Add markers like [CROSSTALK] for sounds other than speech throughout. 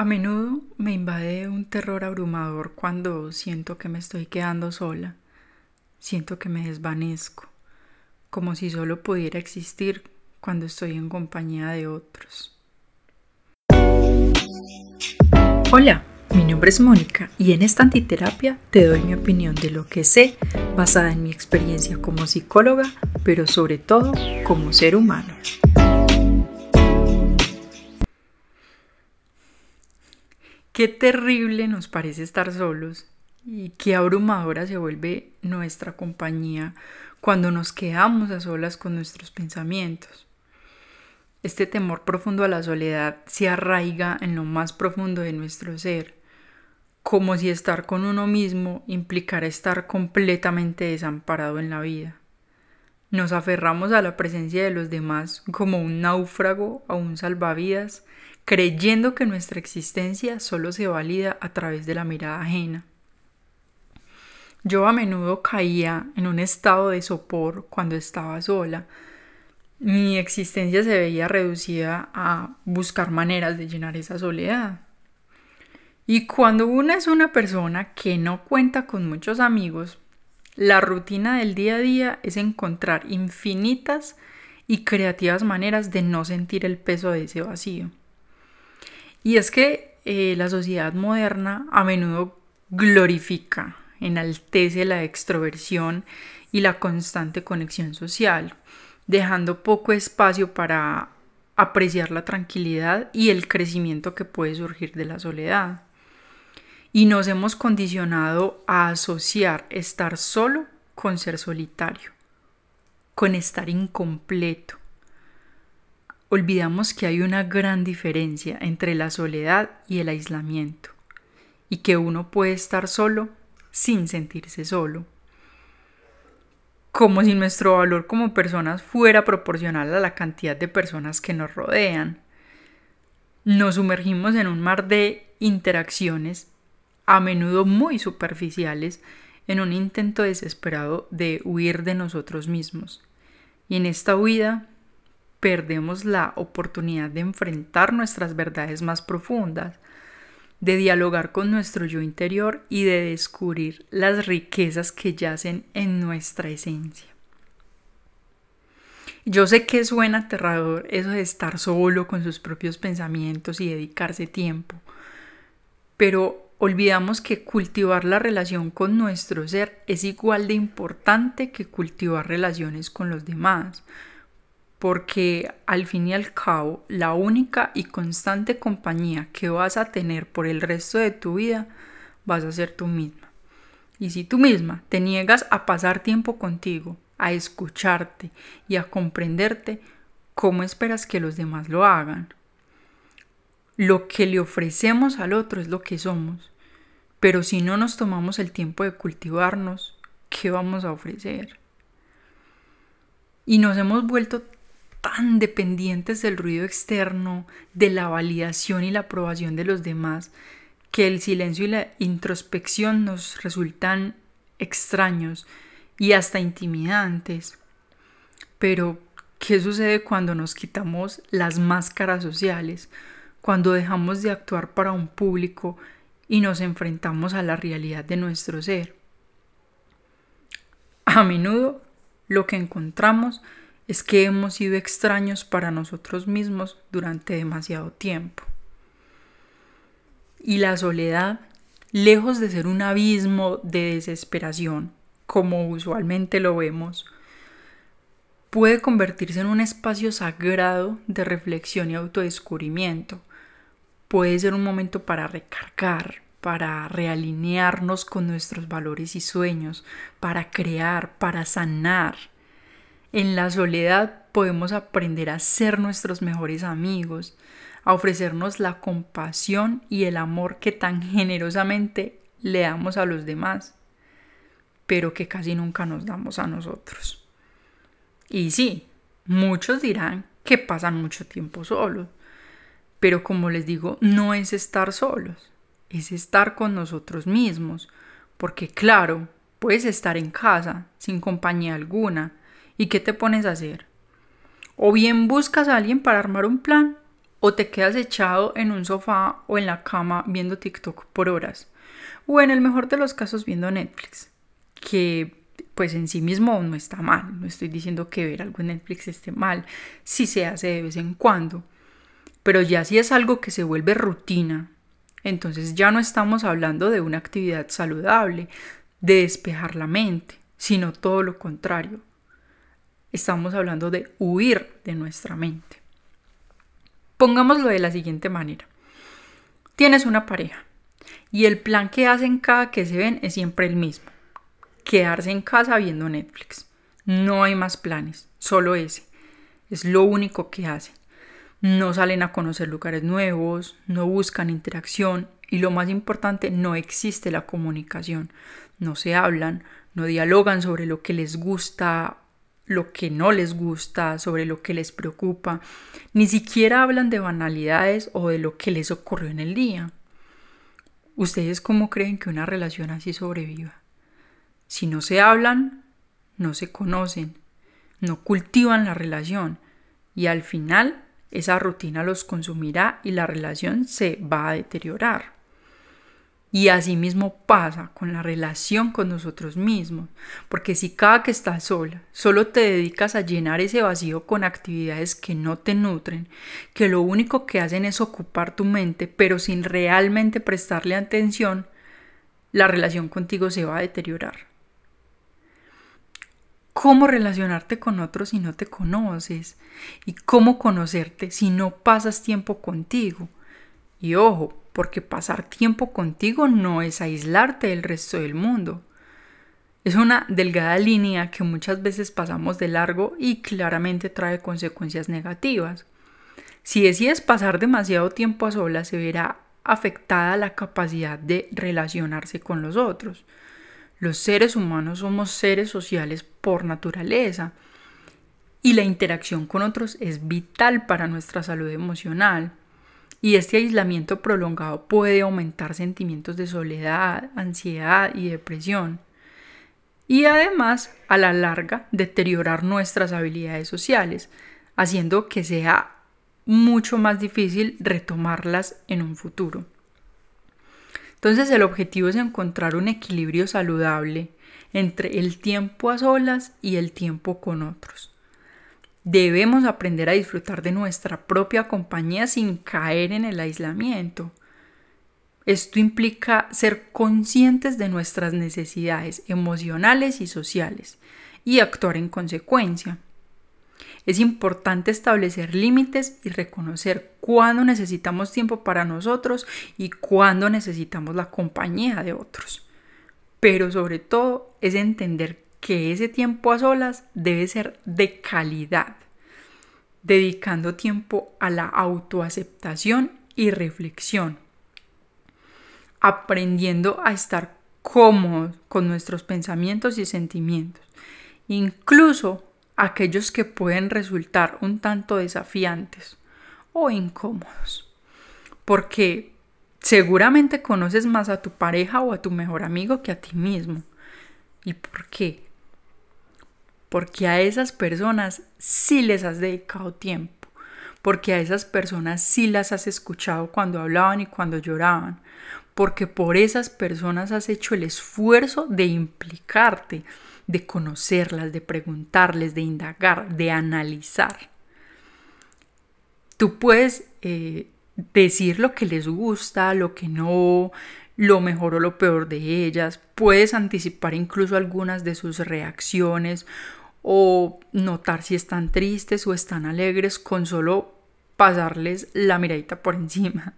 A menudo me invade un terror abrumador cuando siento que me estoy quedando sola. Siento que me desvanezco, como si solo pudiera existir cuando estoy en compañía de otros. Hola, mi nombre es Mónica y en esta antiterapia te doy mi opinión de lo que sé basada en mi experiencia como psicóloga, pero sobre todo como ser humano. Qué terrible nos parece estar solos y qué abrumadora se vuelve nuestra compañía cuando nos quedamos a solas con nuestros pensamientos. Este temor profundo a la soledad se arraiga en lo más profundo de nuestro ser, como si estar con uno mismo implicara estar completamente desamparado en la vida. Nos aferramos a la presencia de los demás como un náufrago o un salvavidas creyendo que nuestra existencia solo se valida a través de la mirada ajena. Yo a menudo caía en un estado de sopor cuando estaba sola. Mi existencia se veía reducida a buscar maneras de llenar esa soledad. Y cuando una es una persona que no cuenta con muchos amigos, la rutina del día a día es encontrar infinitas y creativas maneras de no sentir el peso de ese vacío. Y es que eh, la sociedad moderna a menudo glorifica, enaltece la extroversión y la constante conexión social, dejando poco espacio para apreciar la tranquilidad y el crecimiento que puede surgir de la soledad. Y nos hemos condicionado a asociar estar solo con ser solitario, con estar incompleto, olvidamos que hay una gran diferencia entre la soledad y el aislamiento, y que uno puede estar solo sin sentirse solo. Como si nuestro valor como personas fuera proporcional a la cantidad de personas que nos rodean. Nos sumergimos en un mar de interacciones, a menudo muy superficiales, en un intento desesperado de huir de nosotros mismos. Y en esta huida perdemos la oportunidad de enfrentar nuestras verdades más profundas, de dialogar con nuestro yo interior y de descubrir las riquezas que yacen en nuestra esencia. Yo sé que suena aterrador eso de estar solo con sus propios pensamientos y dedicarse tiempo, pero olvidamos que cultivar la relación con nuestro ser es igual de importante que cultivar relaciones con los demás, porque al fin y al cabo la única y constante compañía que vas a tener por el resto de tu vida vas a ser tú misma. Y si tú misma te niegas a pasar tiempo contigo, a escucharte y a comprenderte, ¿cómo esperas que los demás lo hagan? Lo que le ofrecemos al otro es lo que somos, pero si no nos tomamos el tiempo de cultivarnos, ¿qué vamos a ofrecer? Y nos hemos vuelto tan dependientes del ruido externo, de la validación y la aprobación de los demás, que el silencio y la introspección nos resultan extraños y hasta intimidantes. Pero, ¿qué sucede cuando nos quitamos las máscaras sociales, cuando dejamos de actuar para un público y nos enfrentamos a la realidad de nuestro ser? A menudo lo que encontramos es que hemos sido extraños para nosotros mismos durante demasiado tiempo. Y la soledad, lejos de ser un abismo de desesperación, como usualmente lo vemos, puede convertirse en un espacio sagrado de reflexión y autodescubrimiento. Puede ser un momento para recargar, para realinearnos con nuestros valores y sueños, para crear, para sanar en la soledad podemos aprender a ser nuestros mejores amigos, a ofrecernos la compasión y el amor que tan generosamente le damos a los demás, pero que casi nunca nos damos a nosotros. Y sí, muchos dirán que pasan mucho tiempo solos, pero como les digo, no es estar solos, es estar con nosotros mismos, porque claro, puedes estar en casa sin compañía alguna, ¿Y qué te pones a hacer? O bien buscas a alguien para armar un plan, o te quedas echado en un sofá o en la cama viendo TikTok por horas, o en el mejor de los casos viendo Netflix, que pues en sí mismo no está mal, no estoy diciendo que ver algo en Netflix esté mal, si se hace de vez en cuando, pero ya si es algo que se vuelve rutina, entonces ya no estamos hablando de una actividad saludable, de despejar la mente, sino todo lo contrario. Estamos hablando de huir de nuestra mente. Pongámoslo de la siguiente manera. Tienes una pareja y el plan que hacen cada que se ven es siempre el mismo. Quedarse en casa viendo Netflix. No hay más planes, solo ese. Es lo único que hacen. No salen a conocer lugares nuevos, no buscan interacción y lo más importante, no existe la comunicación. No se hablan, no dialogan sobre lo que les gusta lo que no les gusta, sobre lo que les preocupa, ni siquiera hablan de banalidades o de lo que les ocurrió en el día. ¿Ustedes cómo creen que una relación así sobreviva? Si no se hablan, no se conocen, no cultivan la relación y al final esa rutina los consumirá y la relación se va a deteriorar. Y asimismo pasa con la relación con nosotros mismos, porque si cada que estás sola solo te dedicas a llenar ese vacío con actividades que no te nutren, que lo único que hacen es ocupar tu mente, pero sin realmente prestarle atención, la relación contigo se va a deteriorar. ¿Cómo relacionarte con otros si no te conoces? ¿Y cómo conocerte si no pasas tiempo contigo? Y ojo, porque pasar tiempo contigo no es aislarte del resto del mundo. Es una delgada línea que muchas veces pasamos de largo y claramente trae consecuencias negativas. Si decides pasar demasiado tiempo a solas, se verá afectada la capacidad de relacionarse con los otros. Los seres humanos somos seres sociales por naturaleza y la interacción con otros es vital para nuestra salud emocional y este aislamiento prolongado puede aumentar sentimientos de soledad, ansiedad y depresión. Y además, a la larga, deteriorar nuestras habilidades sociales, haciendo que sea mucho más difícil retomarlas en un futuro. Entonces el objetivo es encontrar un equilibrio saludable entre el tiempo a solas y el tiempo con otros. Debemos aprender a disfrutar de nuestra propia compañía sin caer en el aislamiento. Esto implica ser conscientes de nuestras necesidades emocionales y sociales y actuar en consecuencia. Es importante establecer límites y reconocer cuándo necesitamos tiempo para nosotros y cuándo necesitamos la compañía de otros. Pero sobre todo es entender que ese tiempo a solas debe ser de calidad, dedicando tiempo a la autoaceptación y reflexión, aprendiendo a estar cómodos con nuestros pensamientos y sentimientos, incluso aquellos que pueden resultar un tanto desafiantes o incómodos, porque seguramente conoces más a tu pareja o a tu mejor amigo que a ti mismo. ¿Y por qué? Porque a esas personas sí les has dedicado tiempo, porque a esas personas sí las has escuchado cuando hablaban y cuando lloraban, porque por esas personas has hecho el esfuerzo de implicarte, de conocerlas, de preguntarles, de indagar, de analizar. Tú puedes eh, decir lo que les gusta, lo que no, lo mejor o lo peor de ellas, puedes anticipar incluso algunas de sus reacciones o notar si están tristes o están alegres con solo pasarles la miradita por [LAUGHS] encima.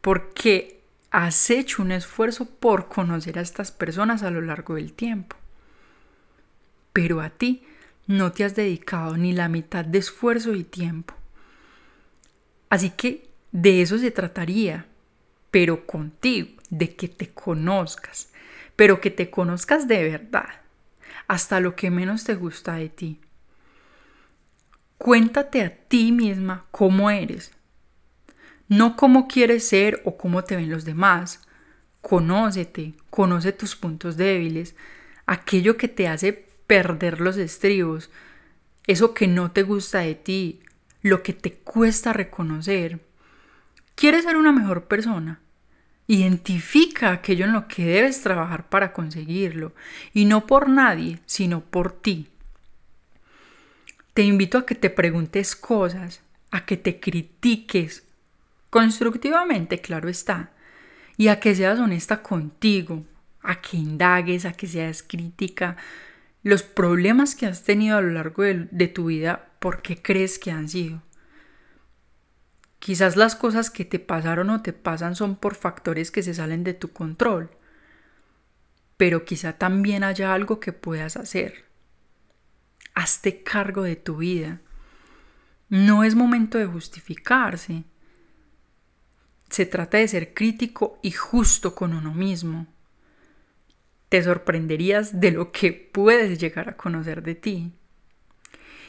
Porque has hecho un esfuerzo por conocer a estas personas a lo largo del tiempo. Pero a ti no te has dedicado ni la mitad de esfuerzo y tiempo. Así que de eso se trataría, pero contigo, de que te conozcas, pero que te conozcas de verdad hasta lo que menos te gusta de ti. Cuéntate a ti misma cómo eres, no cómo quieres ser o cómo te ven los demás. Conócete, conoce tus puntos débiles, aquello que te hace perder los estribos, eso que no te gusta de ti, lo que te cuesta reconocer. ¿Quieres ser una mejor persona? Identifica aquello en lo que debes trabajar para conseguirlo, y no por nadie, sino por ti. Te invito a que te preguntes cosas, a que te critiques, constructivamente, claro está, y a que seas honesta contigo, a que indagues, a que seas crítica, los problemas que has tenido a lo largo de, tu vida, ¿por qué crees que han sido? Quizás las cosas que te pasaron o te pasan son por factores que se salen de tu control, pero quizá también haya algo que puedas hacer. Hazte cargo de tu vida. No es momento de justificarse. Se trata de ser crítico y justo con uno mismo. Te sorprenderías de lo que puedes llegar a conocer de ti.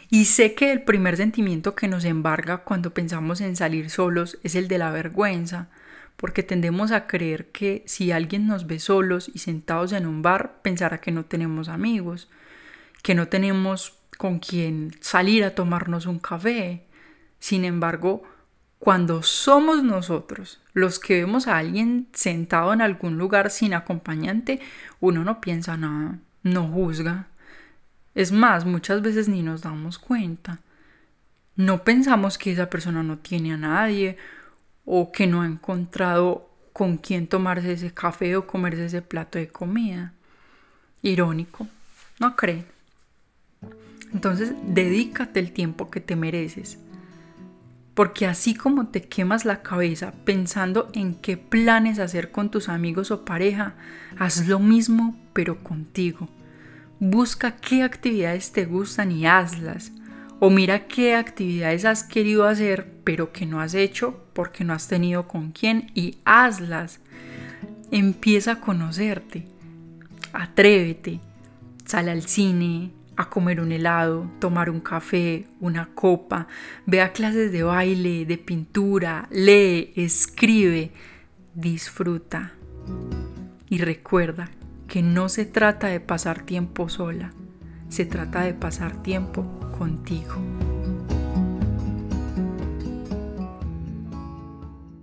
Y sé que el primer sentimiento que nos embarga cuando pensamos en salir solos es el de la vergüenza, porque tendemos a creer que si alguien nos ve solos y sentados en un bar, pensará que no tenemos amigos, que no tenemos con quien salir a tomarnos un café. Sin embargo, cuando somos nosotros los que vemos a alguien sentado en algún lugar sin acompañante, uno no piensa nada, no juzga, es más, muchas veces ni nos damos cuenta. No pensamos que esa persona no tiene a nadie o que no ha encontrado con quién tomarse ese café o comerse ese plato de comida. Irónico, ¿no creen? Entonces, dedícate el tiempo que te mereces. Porque así como te quemas la cabeza pensando en qué planes hacer con tus amigos o pareja, haz lo mismo pero contigo. Busca qué actividades te gustan y hazlas. O mira qué actividades has querido hacer pero que no has hecho porque no has tenido con quién y hazlas. Empieza a conocerte. Atrévete. Sale al cine, a comer un helado, tomar un café, una copa, ve a clases de baile, de pintura, lee, escribe, disfruta. Y recuerda que no se trata de pasar tiempo sola, se trata de pasar tiempo contigo.